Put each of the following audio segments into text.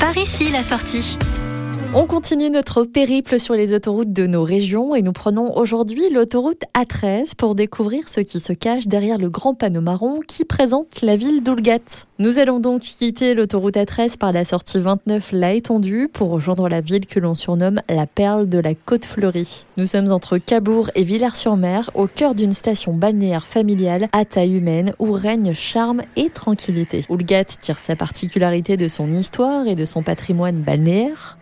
Par ici la sortie. On continue notre périple sur les autoroutes de nos régions et nous prenons aujourd'hui l'autoroute A13 pour découvrir ce qui se cache derrière le grand panneau marron qui présente la ville d'Oulgat. Nous allons donc quitter l'autoroute A13 par la sortie 29 La Étendue pour rejoindre la ville que l'on surnomme la perle de la côte fleurie. Nous sommes entre Cabourg et Villers-sur-Mer au cœur d'une station balnéaire familiale à taille humaine où règne charme et tranquillité. Oulgat tire sa particularité de son histoire et de son patrimoine balnéaire.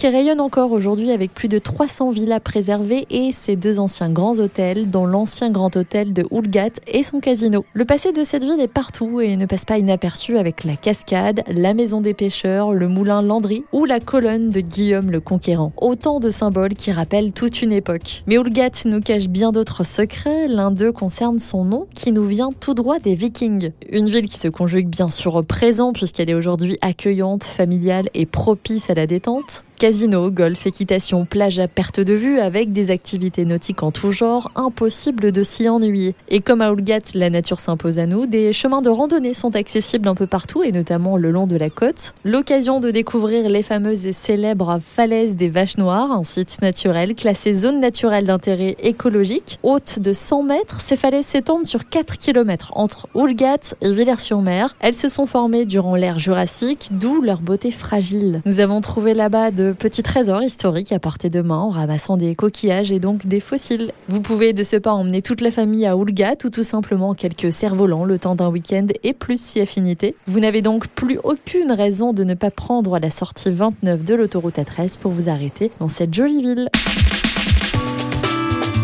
Qui rayonne encore aujourd'hui avec plus de 300 villas préservées et ses deux anciens grands hôtels, dont l'ancien grand hôtel de Oulgat et son casino. Le passé de cette ville est partout et ne passe pas inaperçu avec la cascade, la maison des pêcheurs, le moulin Landry ou la colonne de Guillaume le Conquérant. Autant de symboles qui rappellent toute une époque. Mais Oulgat nous cache bien d'autres secrets. L'un d'eux concerne son nom qui nous vient tout droit des Vikings. Une ville qui se conjugue bien sûr au présent puisqu'elle est aujourd'hui accueillante, familiale et propice à la détente. Nederland. Casino, golf, équitation, plage à perte de vue avec des activités nautiques en tout genre, impossible de s'y ennuyer. Et comme à Oulgat, la nature s'impose à nous, des chemins de randonnée sont accessibles un peu partout et notamment le long de la côte. L'occasion de découvrir les fameuses et célèbres falaises des Vaches Noires, un site naturel classé zone naturelle d'intérêt écologique. Haute de 100 mètres, ces falaises s'étendent sur 4 km entre Oulgat et Villers-sur-Mer. Elles se sont formées durant l'ère jurassique, d'où leur beauté fragile. Nous avons trouvé là-bas de petits trésors historiques à portée de main en ramassant des coquillages et donc des fossiles. Vous pouvez de ce pas emmener toute la famille à Oulgat ou tout simplement quelques cerfs-volants le temps d'un week-end et plus si affinité. Vous n'avez donc plus aucune raison de ne pas prendre la sortie 29 de l'autoroute A13 pour vous arrêter dans cette jolie ville.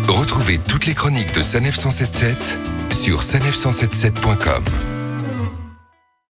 Retrouvez toutes les chroniques de Sanef 177 sur sanef177.com.